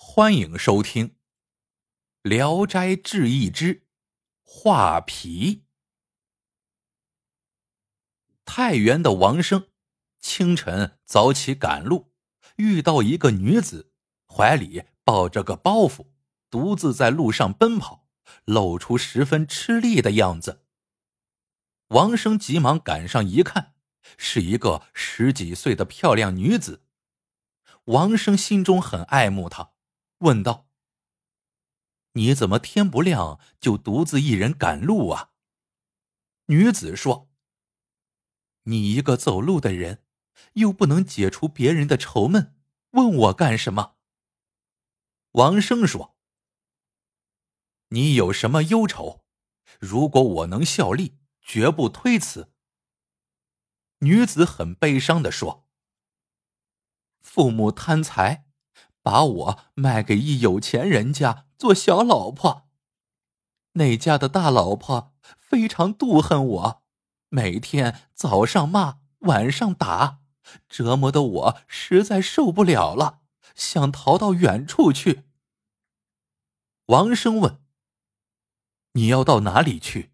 欢迎收听《聊斋志异之画皮》。太原的王生清晨早起赶路，遇到一个女子，怀里抱着个包袱，独自在路上奔跑，露出十分吃力的样子。王生急忙赶上一看，是一个十几岁的漂亮女子。王生心中很爱慕她，问道：“你怎么天不亮就独自一人赶路啊？”女子说：“你一个走路的人，又不能解除别人的愁闷，问我干什么？”王生说：“你有什么忧愁？如果我能效力，绝不推辞。”女子很悲伤的说。父母贪财，把我卖给一有钱人家做小老婆。那家的大老婆非常妒恨我，每天早上骂，晚上打，折磨的我实在受不了了，想逃到远处去。王生问：“你要到哪里去？”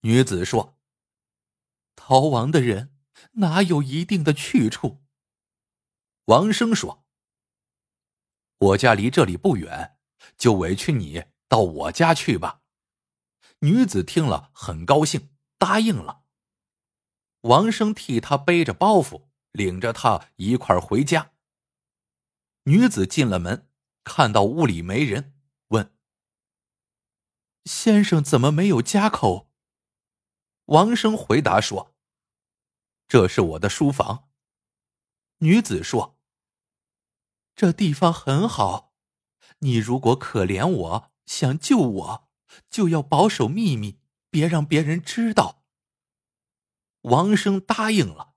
女子说：“逃亡的人哪有一定的去处？”王生说：“我家离这里不远，就委屈你到我家去吧。”女子听了很高兴，答应了。王生替她背着包袱，领着她一块回家。女子进了门，看到屋里没人，问：“先生怎么没有家口？”王生回答说：“这是我的书房。”女子说。这地方很好，你如果可怜我，想救我，就要保守秘密，别让别人知道。王生答应了，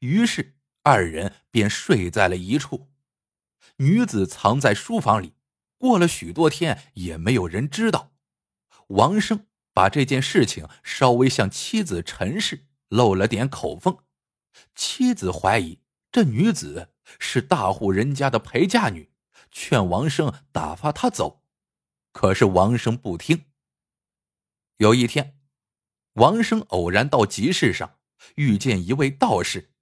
于是二人便睡在了一处。女子藏在书房里，过了许多天也没有人知道。王生把这件事情稍微向妻子陈氏漏了点口风，妻子怀疑这女子。是大户人家的陪嫁女，劝王生打发她走，可是王生不听。有一天，王生偶然到集市上遇见一位道士。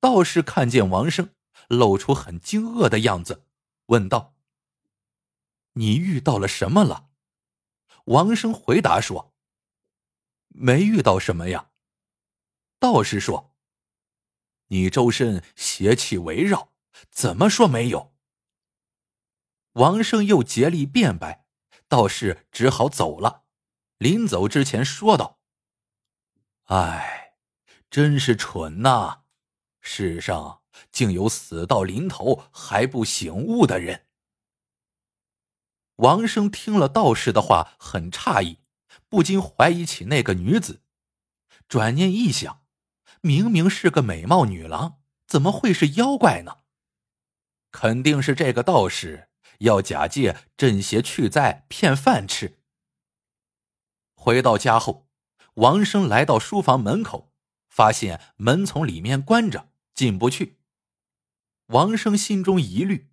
道士看见王生，露出很惊愕的样子，问道：“你遇到了什么了？”王生回答说：“没遇到什么呀。”道士说。你周身邪气围绕，怎么说没有？王生又竭力辩白，道士只好走了。临走之前说道：“哎，真是蠢呐！世上竟有死到临头还不醒悟的人。”王生听了道士的话，很诧异，不禁怀疑起那个女子。转念一想。明明是个美貌女郎，怎么会是妖怪呢？肯定是这个道士要假借镇邪去灾骗饭吃。回到家后，王生来到书房门口，发现门从里面关着，进不去。王生心中疑虑，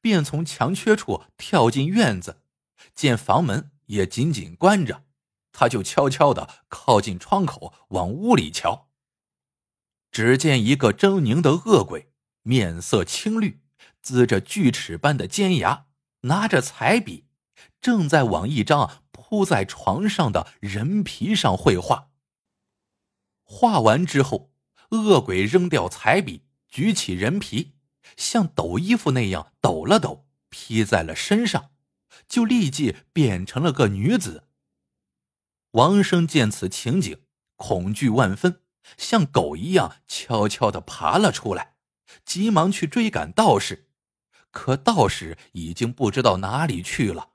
便从墙缺处跳进院子，见房门也紧紧关着，他就悄悄的靠近窗口往屋里瞧。只见一个狰狞的恶鬼，面色青绿，呲着锯齿般的尖牙，拿着彩笔，正在往一张铺在床上的人皮上绘画。画完之后，恶鬼扔掉彩笔，举起人皮，像抖衣服那样抖了抖，披在了身上，就立即变成了个女子。王生见此情景，恐惧万分。像狗一样悄悄的爬了出来，急忙去追赶道士，可道士已经不知道哪里去了。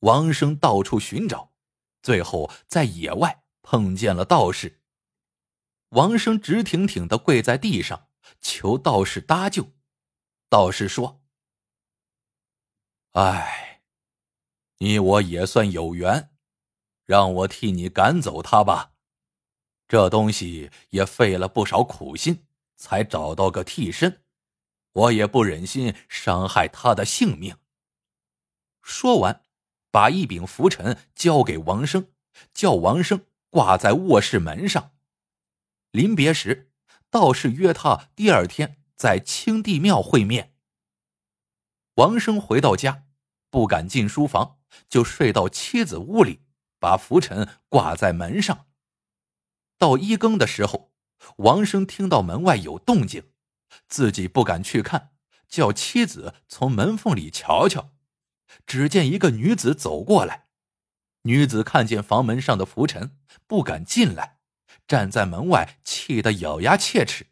王生到处寻找，最后在野外碰见了道士。王生直挺挺的跪在地上，求道士搭救。道士说：“哎，你我也算有缘，让我替你赶走他吧。”这东西也费了不少苦心，才找到个替身。我也不忍心伤害他的性命。说完，把一柄拂尘交给王生，叫王生挂在卧室门上。临别时，道士约他第二天在青帝庙会面。王生回到家，不敢进书房，就睡到妻子屋里，把拂尘挂在门上。到一更的时候，王生听到门外有动静，自己不敢去看，叫妻子从门缝里瞧瞧。只见一个女子走过来，女子看见房门上的浮尘，不敢进来，站在门外，气得咬牙切齿。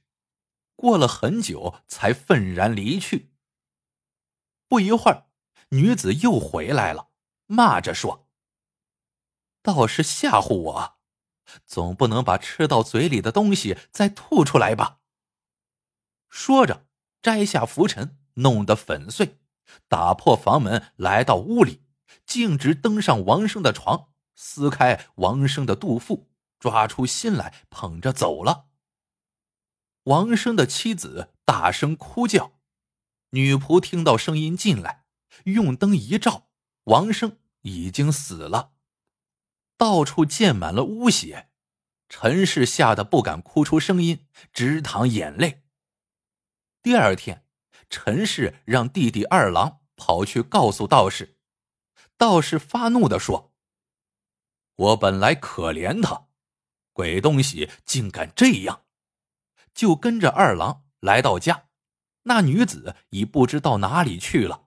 过了很久，才愤然离去。不一会儿，女子又回来了，骂着说：“倒是吓唬我，总不能把吃到嘴里的东西再吐出来吧？”说着，摘下拂尘，弄得粉碎。打破房门，来到屋里，径直登上王生的床，撕开王生的肚腹，抓出心来，捧着走了。王生的妻子大声哭叫，女仆听到声音进来，用灯一照，王生已经死了，到处溅满了污血。陈氏吓得不敢哭出声音，直淌眼泪。第二天。陈氏让弟弟二郎跑去告诉道士，道士发怒的说：“我本来可怜他，鬼东西竟敢这样！”就跟着二郎来到家，那女子已不知到哪里去了。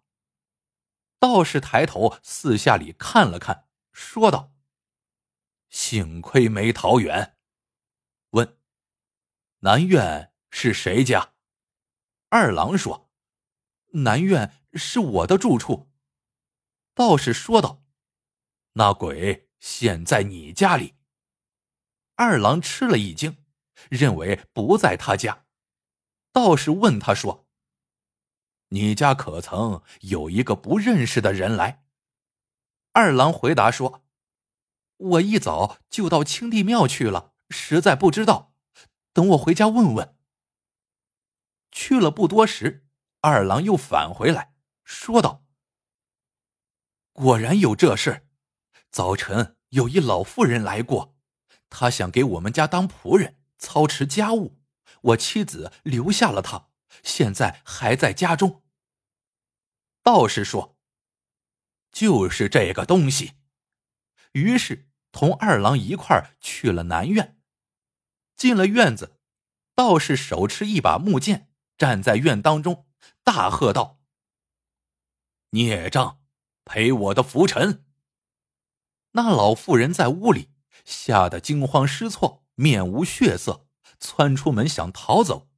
道士抬头四下里看了看，说道：“幸亏没逃远。”问：“南院是谁家？”二郎说。南院是我的住处，道士说道：“那鬼现在你家里。”二郎吃了一惊，认为不在他家。道士问他说：“你家可曾有一个不认识的人来？”二郎回答说：“我一早就到青帝庙去了，实在不知道，等我回家问问。”去了不多时。二郎又返回来，说道：“果然有这事。早晨有一老妇人来过，她想给我们家当仆人，操持家务。我妻子留下了她，现在还在家中。”道士说：“就是这个东西。”于是同二郎一块儿去了南院。进了院子，道士手持一把木剑，站在院当中。大喝道：“孽障，赔我的浮尘！”那老妇人在屋里吓得惊慌失措，面无血色，窜出门想逃走。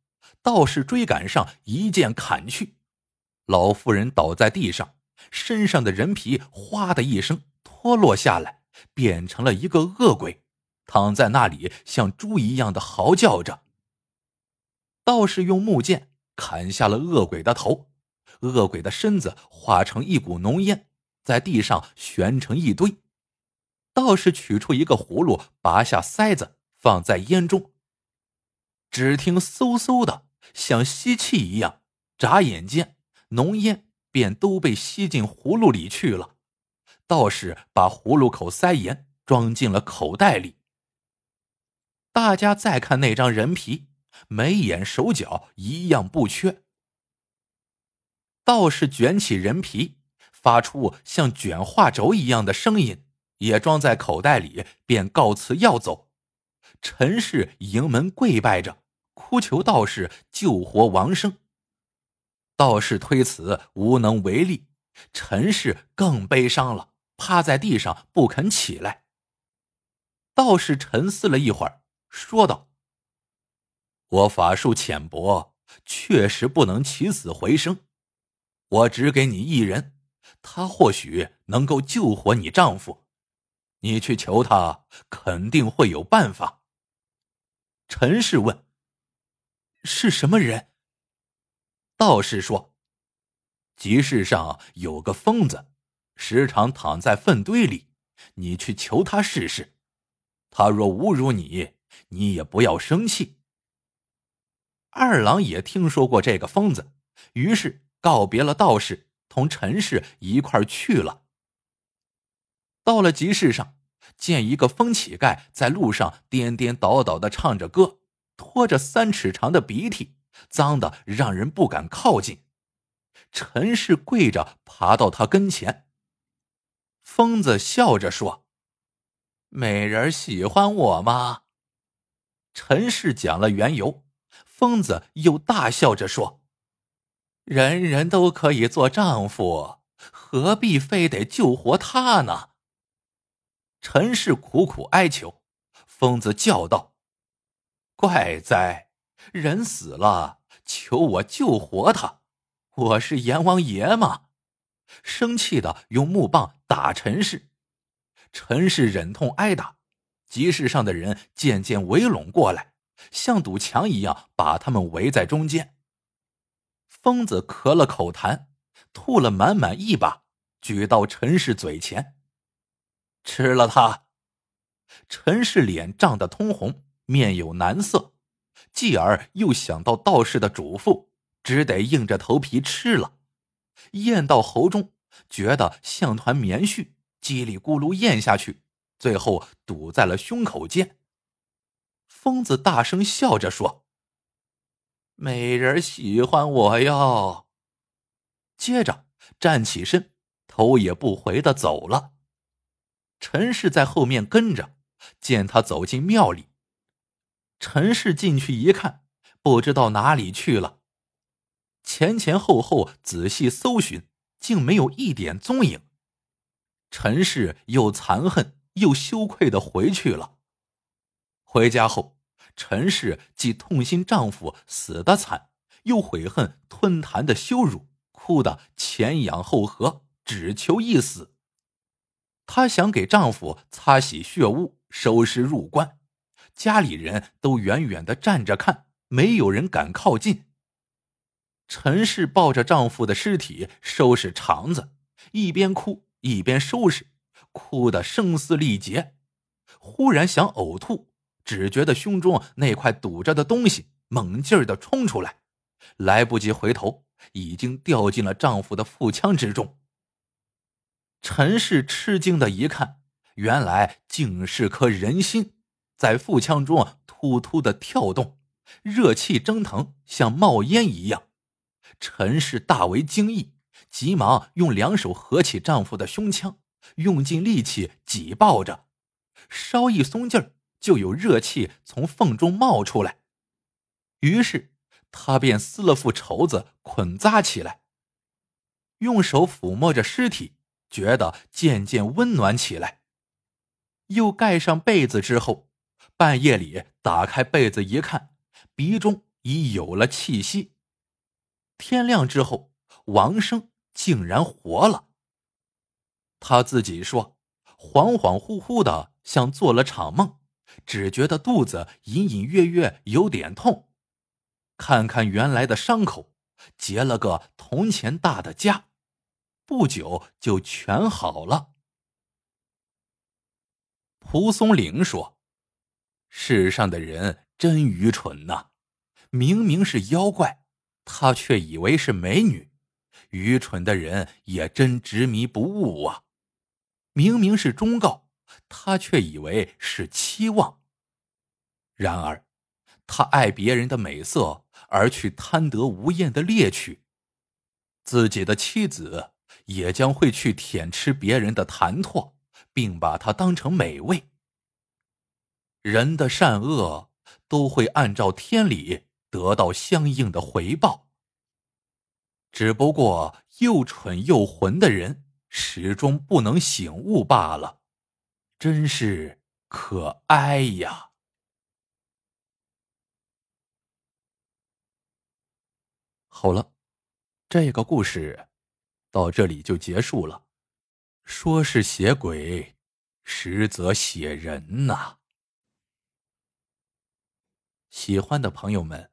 道士追赶上，一剑砍去，老妇人倒在地上，身上的人皮哗的一声脱落下来，变成了一个恶鬼，躺在那里像猪一样的嚎叫着。道士用木剑。砍下了恶鬼的头，恶鬼的身子化成一股浓烟，在地上悬成一堆。道士取出一个葫芦，拔下塞子，放在烟中。只听嗖嗖的，像吸气一样，眨眼间，浓烟便都被吸进葫芦里去了。道士把葫芦口塞严，装进了口袋里。大家再看那张人皮。眉眼手脚一样不缺。道士卷起人皮，发出像卷画轴一样的声音，也装在口袋里，便告辞要走。陈氏迎门跪拜着，哭求道士救活王生。道士推辞无能为力，陈氏更悲伤了，趴在地上不肯起来。道士沉思了一会儿，说道。我法术浅薄，确实不能起死回生。我只给你一人，他或许能够救活你丈夫。你去求他，肯定会有办法。陈氏问：“是什么人？”道士说：“集市上有个疯子，时常躺在粪堆里。你去求他试试。他若侮辱你，你也不要生气。”二郎也听说过这个疯子，于是告别了道士，同陈氏一块去了。到了集市上，见一个疯乞丐在路上颠颠倒倒的唱着歌，拖着三尺长的鼻涕，脏的让人不敢靠近。陈氏跪着爬到他跟前，疯子笑着说：“美人喜欢我吗？”陈氏讲了缘由，疯子又大笑着说：“人人都可以做丈夫，何必非得救活他呢？”陈氏苦苦哀求，疯子叫道：“怪哉，人死了，求我救活他，我是阎王爷吗？”生气的用木棒打陈氏，陈氏忍痛挨打。集市上的人渐渐围拢过来，像堵墙一样把他们围在中间。疯子咳了口痰，吐了满满一把，举到陈氏嘴前。吃了他，陈氏脸涨得通红，面有难色，继而又想到道士的嘱咐，只得硬着头皮吃了。咽到喉中，觉得像团棉絮，叽里咕噜咽下去。最后堵在了胸口间。疯子大声笑着说：“美人喜欢我哟。”接着站起身，头也不回的走了。陈氏在后面跟着，见他走进庙里，陈氏进去一看，不知道哪里去了，前前后后仔细搜寻，竟没有一点踪影。陈氏又残恨。又羞愧的回去了。回家后，陈氏既痛心丈夫死的惨，又悔恨吞痰的羞辱，哭得前仰后合，只求一死。她想给丈夫擦洗血污，收尸入棺，家里人都远远的站着看，没有人敢靠近。陈氏抱着丈夫的尸体收拾肠子，一边哭一边收拾。哭得声嘶力竭，忽然想呕吐，只觉得胸中那块堵着的东西猛劲儿的冲出来，来不及回头，已经掉进了丈夫的腹腔之中。陈氏吃惊的一看，原来竟是颗人心，在腹腔中突突的跳动，热气蒸腾，像冒烟一样。陈氏大为惊异，急忙用两手合起丈夫的胸腔。用尽力气挤抱着，稍一松劲儿，就有热气从缝中冒出来。于是他便撕了副绸子捆扎起来，用手抚摸着尸体，觉得渐渐温暖起来。又盖上被子之后，半夜里打开被子一看，鼻中已有了气息。天亮之后，王生竟然活了。他自己说，恍恍惚惚的，像做了场梦，只觉得肚子隐隐约约有点痛。看看原来的伤口，结了个铜钱大的痂，不久就全好了。蒲松龄说：“世上的人真愚蠢呐，明明是妖怪，他却以为是美女；愚蠢的人也真执迷不悟啊。”明明是忠告，他却以为是期望。然而，他爱别人的美色而去贪得无厌的猎取，自己的妻子也将会去舔吃别人的痰唾，并把它当成美味。人的善恶都会按照天理得到相应的回报，只不过又蠢又混的人。始终不能醒悟罢了，真是可哀呀！好了，这个故事到这里就结束了。说是写鬼，实则写人呐。喜欢的朋友们，